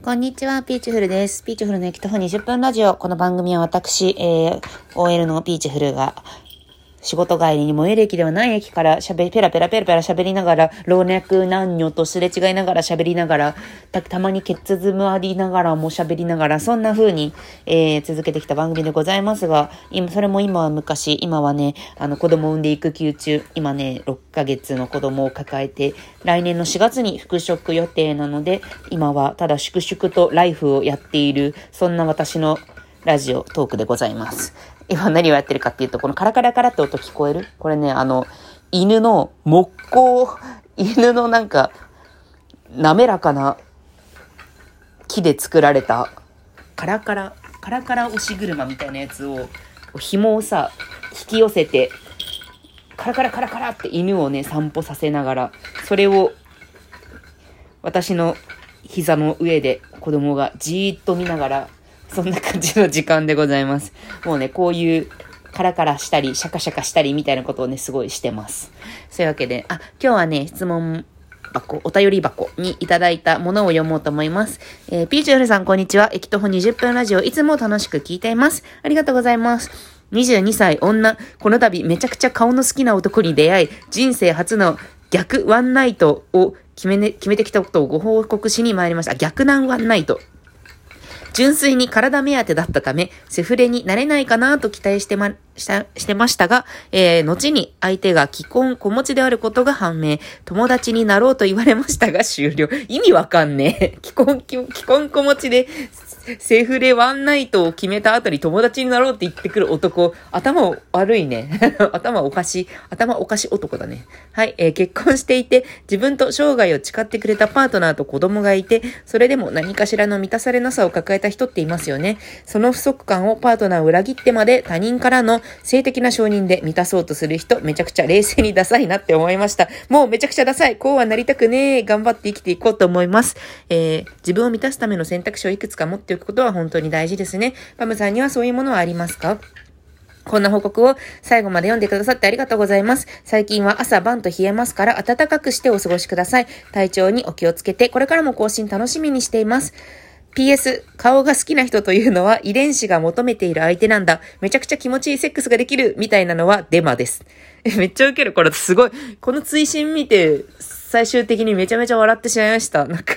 こんにちは、ピーチフルです。ピーチフルの駅徒歩20分ラジオ。この番組は私、えー、OL のピーチフルが仕事帰りに最寄り駅ではない駅から喋、ペラペラペラペラ喋りながら、老若男女とすれ違いながら喋りながら、た、たまにケツズムありながらも喋りながら、そんな風に、えー、続けてきた番組でございますが、今、それも今は昔、今はね、あの、子供を産んで育休中、今ね、6ヶ月の子供を抱えて、来年の4月に復職予定なので、今はただ粛々とライフをやっている、そんな私のラジオトークでございます。今何をやってるかっていうと、このカラカラカラって音聞こえる？これね、あの、犬の木工、犬のなんか、滑らかな木で作られた、カラカラ、カラカラ押し車みたいなやつを、紐をさ、引き寄せて、カラカラカラカラって犬をね、散歩させながら、それを、私の膝の上で子供がじーっと見ながらそんな感じの時間でございます。もうね、こういうカラカラしたり、シャカシャカしたりみたいなことをね、すごいしてます。そういうわけで、あ、今日はね、質問箱、お便り箱にいただいたものを読もうと思います。えー、ピーチュールさん、こんにちは。駅徒歩20分ラジオ、いつも楽しく聞いています。ありがとうございます。22歳女、この度めちゃくちゃ顔の好きな男に出会い、人生初の逆ワンナイトを決め,、ね、決めてきたことをご報告しに参りました。逆難ワンナイト。純粋に体目当てだったため、セフレになれないかなと期待してま、した、してましたが、えー、後に相手が既婚子持ちであることが判明、友達になろうと言われましたが終了。意味わかんねえ。既婚、既婚子持ちでセフレワンナイトを決めた後に友達になろうって言ってくる男、頭悪いね。頭おかしい、頭おかしい男だね。はい、えー、結婚していて、自分と生涯を誓ってくれたパートナーと子供がいて、それでも何かしらの満たされなさを抱えた人っていますよね。その不足感をパートナーを裏切ってまで他人からの性的な承認で満たそうとする人、めちゃくちゃ冷静にダサいなって思いました。もうめちゃくちゃダサい。こうはなりたくねえ。頑張って生きていこうと思います。えー、自分を満たすための選択肢をいくつか持っておくことは本当に大事ですね。パムさんにはそういうものはありますか？こんな報告を最後まで読んでくださってありがとうございます。最近は朝晩と冷えますから暖かくしてお過ごしください。体調にお気をつけて、これからも更新楽しみにしています。PS、顔が好きな人というのは遺伝子が求めている相手なんだ。めちゃくちゃ気持ちいいセックスができるみたいなのはデマです。え、めっちゃウケる。これすごい。この追伸見て、最終的にめちゃめちゃ笑ってしまいました。なんか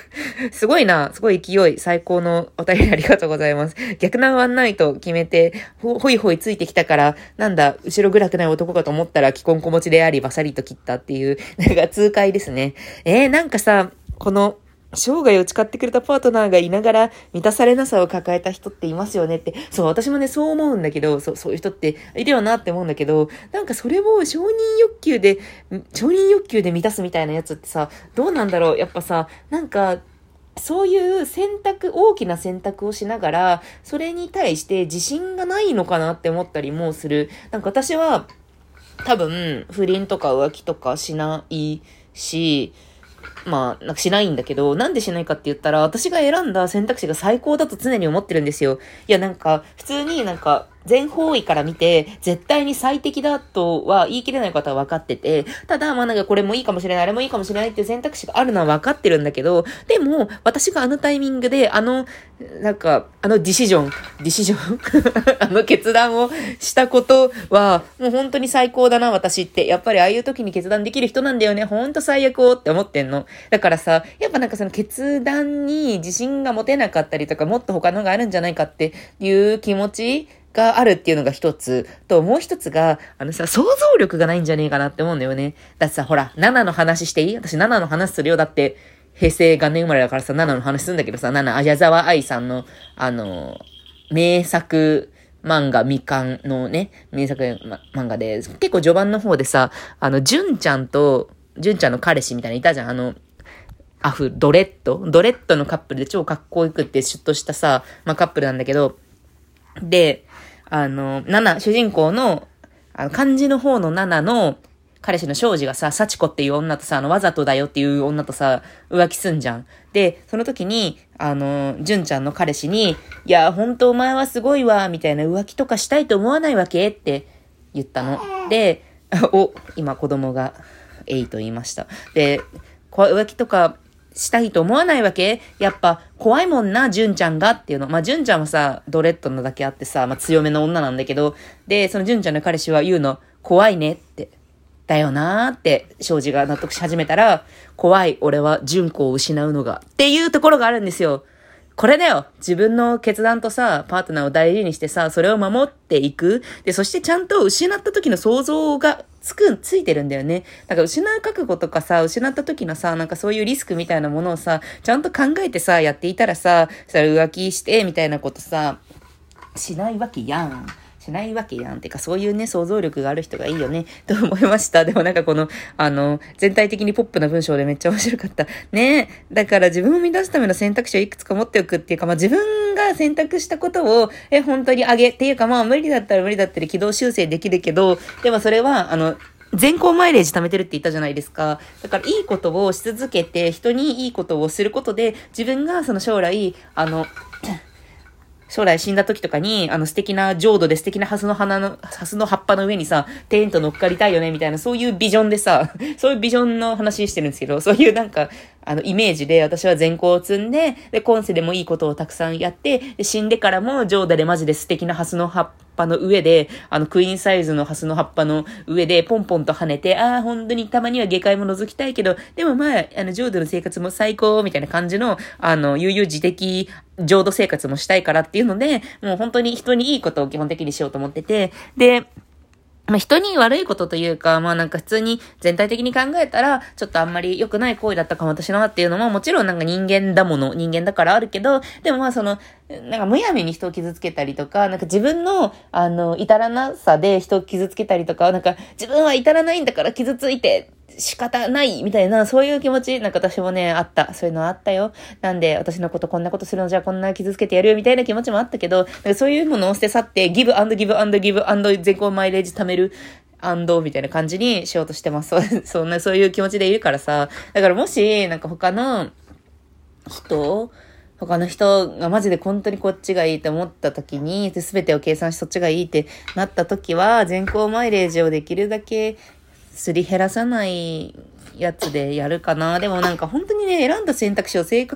すごいな。すごい勢い。最高のお便りありがとうございます。逆難ワンナイト決めて、ほ、ほいほいついてきたから、なんだ、後ろ暗くない男かと思ったら、既婚子持ちであり、バサリと切ったっていう、なんか痛快ですね。えー、なんかさ、この、生涯を誓ってくれたパートナーがいながら満たされなさを抱えた人っていますよねって。そう、私もね、そう思うんだけど、そう、そういう人っているよなって思うんだけど、なんかそれを承認欲求で、承認欲求で満たすみたいなやつってさ、どうなんだろう？やっぱさ、なんか、そういう選択、大きな選択をしながら、それに対して自信がないのかなって思ったりもする。なんか私は、多分、不倫とか浮気とかしないし、まあ、なんかしないんだけど、なんでしないかって言ったら、私が選んだ選択肢が最高だと常に思ってるんですよ。いや、なんか、普通になんか、全方位から見て、絶対に最適だとは言い切れないことは分かってて、ただ、まあなんかこれもいいかもしれない、あれもいいかもしれないっていう選択肢があるのは分かってるんだけど、でも、私があのタイミングで、あの、なんか、あのディシジョン、ディシジョン あの決断をしたことは、もう本当に最高だな、私って。やっぱりああいう時に決断できる人なんだよね。ほんと最悪をって思ってんの。だからさ、やっぱなんかその決断に自信が持てなかったりとか、もっと他のがあるんじゃないかっていう気持ちがあるっていうのが一つ。と、もう一つが、あのさ、想像力がないんじゃねえかなって思うんだよね。だってさ、ほら、7の話していい？私7の話するよ。だって、平成元年生まれだからさ、7の話するんだけどさ、7、あ矢沢愛さんの、あの、名作、漫画、未完のね、名作、ま、漫画で、結構序盤の方でさ、あの、純ちゃんと、純ちゃんの彼氏みたいないたじゃん。あの、アフ、ドレッド？ドレッドのカップルで超かっこよくってシュッとしたさ、まあ、カップルなんだけど、で、あの、ナナ、主人公の、あの、漢字の方のナナの、彼氏の庄司がさ、幸子っていう女とさ、あの、わざとだよっていう女とさ、浮気すんじゃん。で、その時に、あの、純ちゃんの彼氏に、いや、ほんとお前はすごいわ、みたいな浮気とかしたいと思わないわけって言ったの。で、お、今子供が、えいと言いました。で、浮気とかしたいと思わないわけ？やっぱ怖いもんな、純ちゃんがっていうの。まあ、純ちゃんはさ、ドレッドなだけあってさ、まあ、強めの女なんだけど、で、その純ちゃんの彼氏は言うの、怖いねって。だよなーって、庄司が納得し始めたら、怖い、俺は純子を失うのが。っていうところがあるんですよ。これだよ自分の決断とさ、パートナーを大事にしてさ、それを守っていく。で、そしてちゃんと失った時の想像がつく、ついてるんだよね。だから失う覚悟とかさ、失った時のさ、なんかそういうリスクみたいなものをさ、ちゃんと考えてさ、やっていたらさ、それ浮気して、みたいなことさ、しないわけやん。ないわけやん。てか、そういうね、想像力がある人がいいよね、と思いました。でもなんかこの、あの、全体的にポップな文章でめっちゃ面白かった。ねだから自分を乱すための選択肢をいくつか持っておくっていうか、まあ自分が選択したことを、え、本当にあげっていうか、まあ無理だったら無理だったり軌道修正できるけど、でもそれは、あの、全校マイレージ貯めてるって言ったじゃないですか。だからいいことをし続けて、人にいいことをすることで、自分がその将来、あの、将来死んだ時とかに、あの素敵な浄土で素敵なハスの花の、ハスの葉っぱの上にさ、テント乗っかりたいよね、みたいな、そういうビジョンでさ、そういうビジョンの話してるんですけど、そういうなんか、あの、イメージで私は善行を積んで、で、今世でもいいことをたくさんやって、で、死んでからも浄土でマジで素敵なハスの葉っぱの上で、あの、クイーンサイズのハスの葉っぱの上で、ポンポンと跳ねて、ああ、本当にたまには下界も覗きたいけど、でもまあ、あの、浄土の生活も最高、みたいな感じの、あの、悠々自適、浄土生活もしたいからっていうので、もう本当に人にいいことを基本的にしようと思ってて、で、まあ、人に悪いことというか、まあなんか普通に全体的に考えたら、ちょっとあんまり良くない行為だったかも私のはっていうのも、もちろんなんか人間だもの、人間だからあるけど、でもまあその、なんかむやみに人を傷つけたりとか、なんか自分の、あの、至らなさで人を傷つけたりとか、なんか自分は至らないんだから傷ついて、仕方ないみたいな、そういう気持ち、なんか私もね、あった。そういうのあったよ。なんで、私のことこんなことするのじゃこんな傷つけてやるよみたいな気持ちもあったけど、そういうものを捨て去って、ギブアンドギブアンドギブアンド全校マイレージ貯める。アンドみたいな感じにしようとしてます。そんな、そういう気持ちでいるからさ。だからもし、なんか他の人他の人がマジで本当にこっちがいいと思った時に、全てを計算してそっちがいいってなった時は、全校マイレージをできるだけすり減らさないやつでやるかな。でもなんか本当にね、選んだ選択肢を正、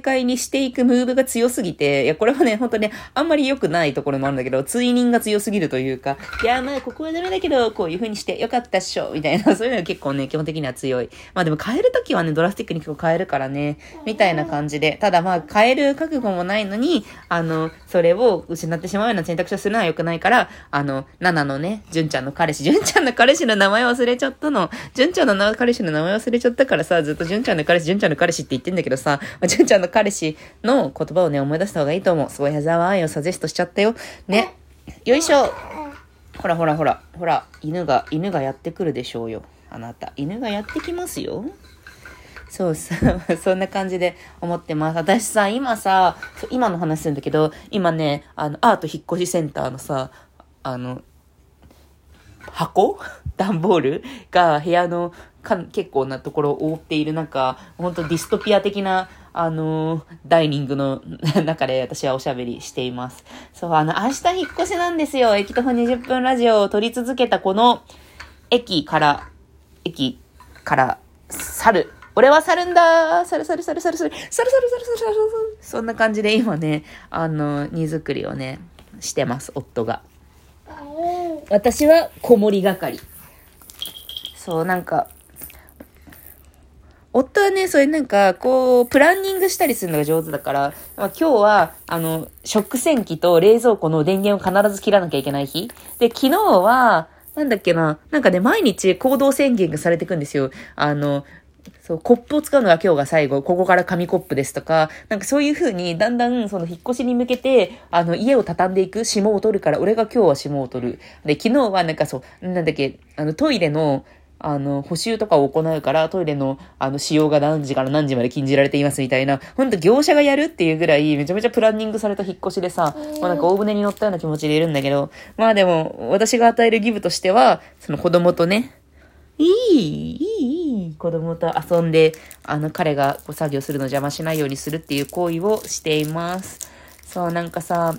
解にしていくムーブが強すぎて、いや、これはね、本当ね、あんまり良くないところもあるんだけど、追認が強すぎるというか、いや、まあ、ここはダメだけど、こういう風にしてよかったっしょ、みたいな、そういうのが結構ね、基本的には強い。まあでも変えるときはね、ドラスティックに結構変えるからね、みたいな感じで。ただまあ、変える覚悟もないのに、あの、それを失ってしまうような選択肢をするのは良くないから、あの、ナナのね、純ちゃんの彼氏、純ちゃんの彼氏の名前忘れちゃったの。純ちゃんの彼氏の名前忘れちゃったからさ、ずっと純ちゃんの彼氏、純ちゃんの彼氏って言ってんだけどさ、まあ、純ちゃんの彼氏の言葉をね、思い出した方がいいと思う。すごい矢沢愛をサジェストしちゃったよ。ね。よいしょ。ほらほらほら、ほら、犬が、犬がやってくるでしょうよ。あなた。犬がやってきますよ。そうさ、そんな感じで思ってます。私さ、今さ、今の話するんだけど、今ね、あの、アート引っ越しセンターのさ、あの、箱？段ボールが部屋のか結構なところを覆っている中、本当ディストピア的な、あのー、ダイニングの 中で私はおしゃべりしています。そう、あの、明日引っ越しなんですよ。駅徒歩20分ラジオを撮り続けたこの駅から、駅から去る。俺は去るんだ去る去る去る去る去る去る去る去る去る去るそんな感じで今ね、あの、荷造りをね、してます、夫が。私は子守係。そう、なんか、夫はね、それなんか、こう、プランニングしたりするのが上手だから、まあ、今日は、あの、食洗機と冷蔵庫の電源を必ず切らなきゃいけない日。で、昨日は、なんだっけな、なんかね、毎日行動宣言がされていくんですよ。あの、そう、コップを使うのが今日が最後、ここから紙コップですとか、なんかそういう風に、だんだんその引っ越しに向けて、あの、家を畳んでいく、霜を取るから、俺が今日は霜を取る。で、昨日はなんかそう、なんだっけ、あの、トイレの、あの、補修とかを行うから、トイレの、あの、使用が何時から何時まで禁じられていますみたいな、ほんと業者がやるっていうぐらい、めちゃめちゃプランニングされた引っ越しでさ、まあなんか大船に乗ったような気持ちでいるんだけど、まあでも、私が与えるギブとしては、その子供とね、いい、いい、いい、子供と遊んで、あの、彼がこう作業するの邪魔しないようにするっていう行為をしています。そう、なんかさ、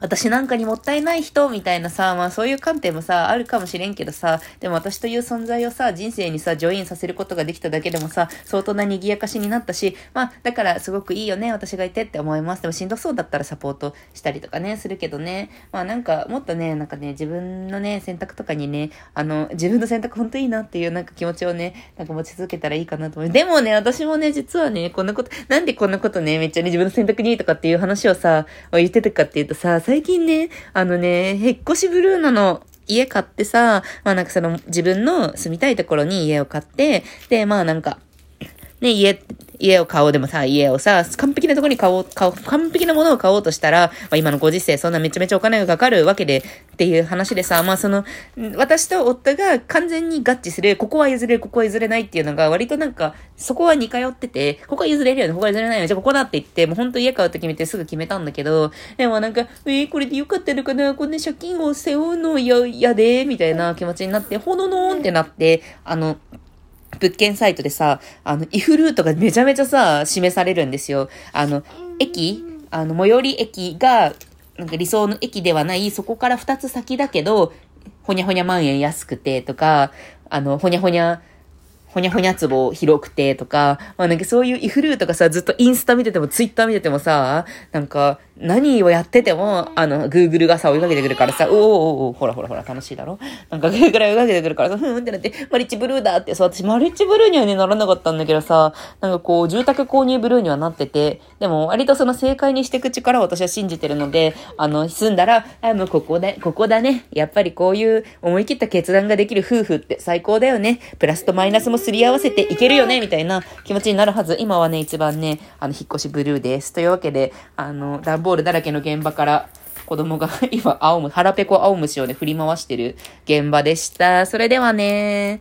私なんかにもったいない人みたいなさ、まあそういう観点もさ、あるかもしれんけどさ、でも私という存在をさ、人生にさ、ジョインさせることができただけでもさ、相当な賑やかしになったし、まあだからすごくいいよね、私がいてって思います。でもしんどそうだったらサポートしたりとかね、するけどね、まあなんかもっとね、なんかね、自分のね、選択とかにね、あの、自分の選択本当いいなっていうなんか気持ちをね、なんか持ち続けたらいいかなと思う。でもね、私もね、実はね、こんなこと、なんでこんなことね、めっちゃね、自分の選択にいいとかっていう話をさ、言ってたかっていうとさ、最近ね、あのね、引っ越しブルーなの家買ってさ、まあなんかその自分の住みたいところに家を買って、で、まあなんか、ね、家、家を買おう。でもさ、家をさ、完璧なとこに買おう、買おう、完璧なものを買おうとしたら、まあ、今のご時世そんなめちゃめちゃお金がかかるわけで、っていう話でさ、まあその、私と夫が完全に合致する、ここは譲れる、ここは譲れないっていうのが割となんか、そこは似通ってて、ここは譲れるよね、ここは譲れないよね、じゃあここだって言って、もうほんと家買うと決めてすぐ決めたんだけど、でもなんか、えー、これでよかったのかなこんな借金を背負うの嫌、嫌で、みたいな気持ちになって、ほののーんってなって、あの、物件サイトでさ、あの、イフルートがめちゃめちゃさ、示されるんですよ。あの、駅？あの、最寄り駅が、なんか理想の駅ではない、そこから二つ先だけど、ほにゃほにゃ万円安くてとか、あの、ほにゃほにゃほにゃほにゃ壺広くてとか、まあなんかそういうイフルーとかさ、ずっとインスタ見ててもツイッター見ててもさ、なんか何をやってても、あの、グーグルがさ、追いかけてくるからさ、おーおおほらほらほら楽しいだろ？なんかグーグル追いかけてくるからさ、ふーんってなって、マリッチブルーだってさ、私マリッチブルーにはね、ならなかったんだけどさ、なんかこう、住宅購入ブルーにはなってて、でも割とその正解にしていく力を私は信じてるので、あの、住んだら、あの、ここで、ここだね。やっぱりこういう思い切った決断ができる夫婦って最高だよね。プラスとマイナスもすり合わせていけるよね、みたいな気持ちになるはず。今はね、一番ね、あの、引っ越しブルーです。というわけで、あの、ボールだらけの現場から子供が今、青む、腹ペコ青虫をね、振り回してる現場でした。それではね